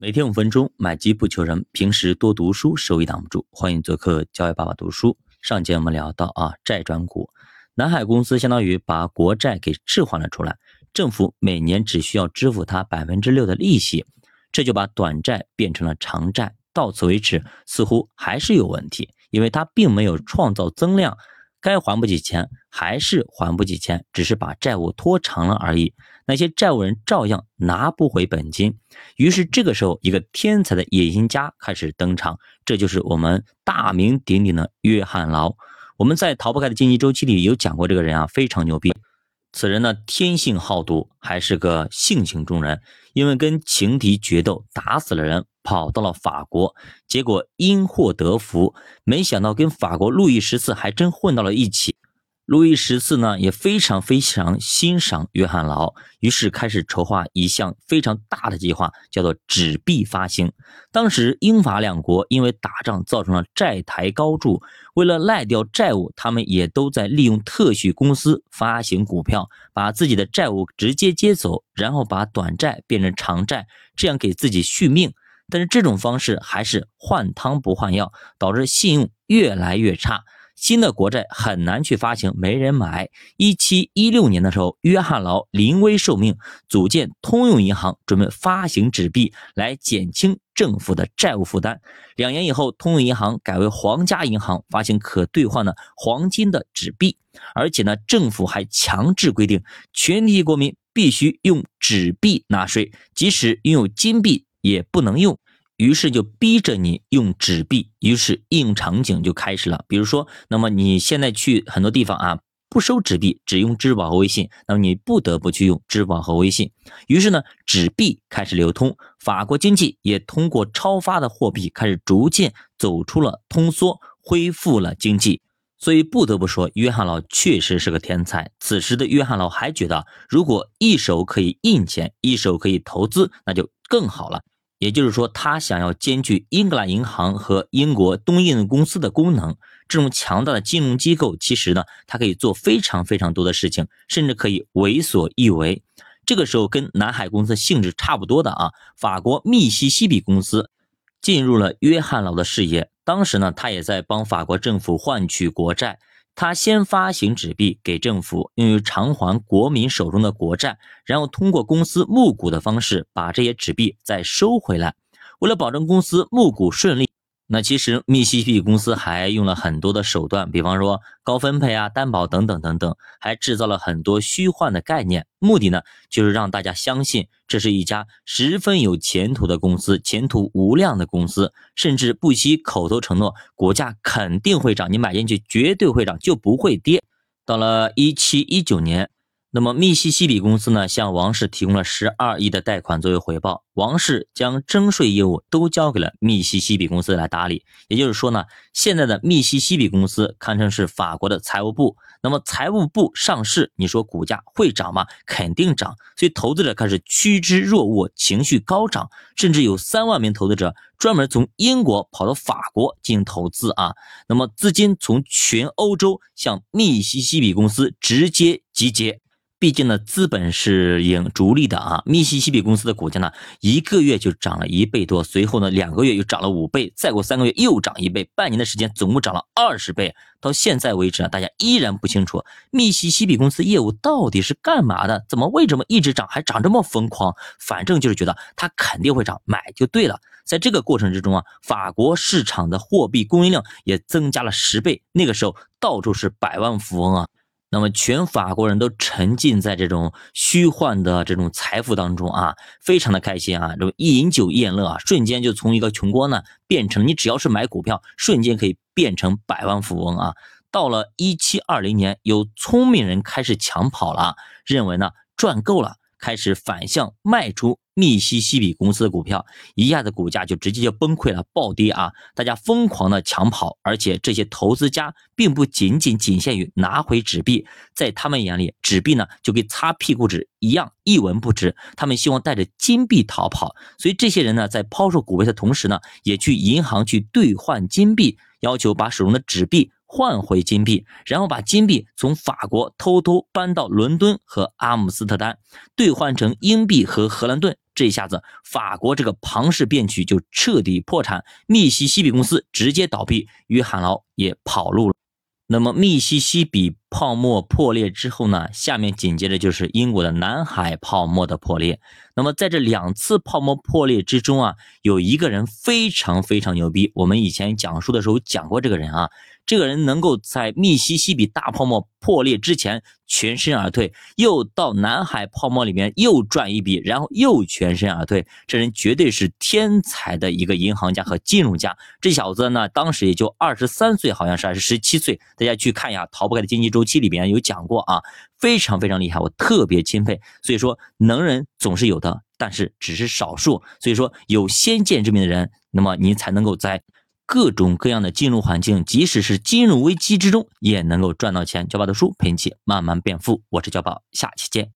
每天五分钟，买机不求人。平时多读书，收益挡不住。欢迎做客教育爸爸读书。上节我们聊到啊，债转股，南海公司相当于把国债给置换了出来，政府每年只需要支付它百分之六的利息，这就把短债变成了长债。到此为止，似乎还是有问题，因为它并没有创造增量。该还不起钱还是还不起钱，只是把债务拖长了而已。那些债务人照样拿不回本金。于是这个时候，一个天才的野心家开始登场，这就是我们大名鼎鼎的约翰劳。我们在《逃不开的经济周期》里有讲过这个人啊，非常牛逼。此人呢，天性好赌，还是个性情中人。因为跟情敌决斗，打死了人，跑到了法国，结果因祸得福，没想到跟法国路易十四还真混到了一起。路易十四呢也非常非常欣赏约翰劳，于是开始筹划一项非常大的计划，叫做纸币发行。当时英法两国因为打仗造成了债台高筑，为了赖掉债务，他们也都在利用特许公司发行股票，把自己的债务直接接走，然后把短债变成长债，这样给自己续命。但是这种方式还是换汤不换药，导致信用越来越差。新的国债很难去发行，没人买。一七一六年的时候，约翰劳临危受命，组建通用银行，准备发行纸币来减轻政府的债务负担。两年以后，通用银行改为皇家银行，发行可兑换的黄金的纸币，而且呢，政府还强制规定，全体国民必须用纸币纳税，即使拥有金币也不能用。于是就逼着你用纸币，于是应用场景就开始了。比如说，那么你现在去很多地方啊，不收纸币，只用支付宝和微信，那么你不得不去用支付宝和微信。于是呢，纸币开始流通，法国经济也通过超发的货币开始逐渐走出了通缩，恢复了经济。所以不得不说，约翰劳确实是个天才。此时的约翰劳还觉得，如果一手可以印钱，一手可以投资，那就更好了。也就是说，他想要兼具英格兰银行和英国东印度公司的功能，这种强大的金融机构，其实呢，它可以做非常非常多的事情，甚至可以为所欲为。这个时候，跟南海公司性质差不多的啊，法国密西西比公司进入了约翰劳的视野。当时呢，他也在帮法国政府换取国债。他先发行纸币给政府，用于偿还国民手中的国债，然后通过公司募股的方式把这些纸币再收回来。为了保证公司募股顺利。那其实密西西比公司还用了很多的手段，比方说高分配啊、担保等等等等，还制造了很多虚幻的概念，目的呢就是让大家相信这是一家十分有前途的公司，前途无量的公司，甚至不惜口头承诺股价肯定会涨，你买进去绝对会涨，就不会跌。到了一七一九年。那么，密西西比公司呢，向王室提供了十二亿的贷款作为回报。王室将征税业务都交给了密西西比公司来打理。也就是说呢，现在的密西西比公司堪称是法国的财务部。那么，财务部上市，你说股价会涨吗？肯定涨。所以，投资者开始趋之若鹜，情绪高涨，甚至有三万名投资者专门从英国跑到法国进行投资啊。那么，资金从全欧洲向密西西比公司直接集结。毕竟呢，资本是盈逐利的啊。密西西比公司的股价呢，一个月就涨了一倍多，随后呢，两个月又涨了五倍，再过三个月又涨一倍，半年的时间总共涨了二十倍。到现在为止啊，大家依然不清楚密西西比公司业务到底是干嘛的，怎么为什么一直涨，还涨这么疯狂？反正就是觉得它肯定会涨，买就对了。在这个过程之中啊，法国市场的货币供应量也增加了十倍，那个时候到处是百万富翁啊。那么，全法国人都沉浸在这种虚幻的这种财富当中啊，非常的开心啊，这么一饮酒宴乐啊，瞬间就从一个穷光蛋，变成你只要是买股票，瞬间可以变成百万富翁啊。到了一七二零年，有聪明人开始抢跑了，认为呢赚够了。开始反向卖出密西西比公司的股票，一下子股价就直接就崩溃了，暴跌啊！大家疯狂的抢跑，而且这些投资家并不仅仅仅限于拿回纸币，在他们眼里，纸币呢就跟擦屁股纸一样一文不值，他们希望带着金币逃跑。所以这些人呢，在抛售股票的同时呢，也去银行去兑换金币，要求把手中的纸币换回金币，然后把金币从法国偷偷搬到伦敦和阿姆斯特丹，兑换成英币和荷兰盾。这一下子，法国这个庞氏骗局就彻底破产，密西西比公司直接倒闭，约翰劳也跑路了。那么密西西比泡沫破裂之后呢？下面紧接着就是英国的南海泡沫的破裂。那么在这两次泡沫破裂之中啊，有一个人非常非常牛逼。我们以前讲述的时候讲过这个人啊。这个人能够在密西西比大泡沫破裂之前全身而退，又到南海泡沫里面又赚一笔，然后又全身而退，这人绝对是天才的一个银行家和金融家。这小子呢，当时也就二十三岁，好像是还是十七岁。大家去看一下《逃不开的经济周期》里边有讲过啊，非常非常厉害，我特别钦佩。所以说，能人总是有的，但是只是少数。所以说，有先见之明的人，那么你才能够在。各种各样的金融环境，即使是金融危机之中，也能够赚到钱。教宝的书陪你一起慢慢变富，我是教宝，下期见。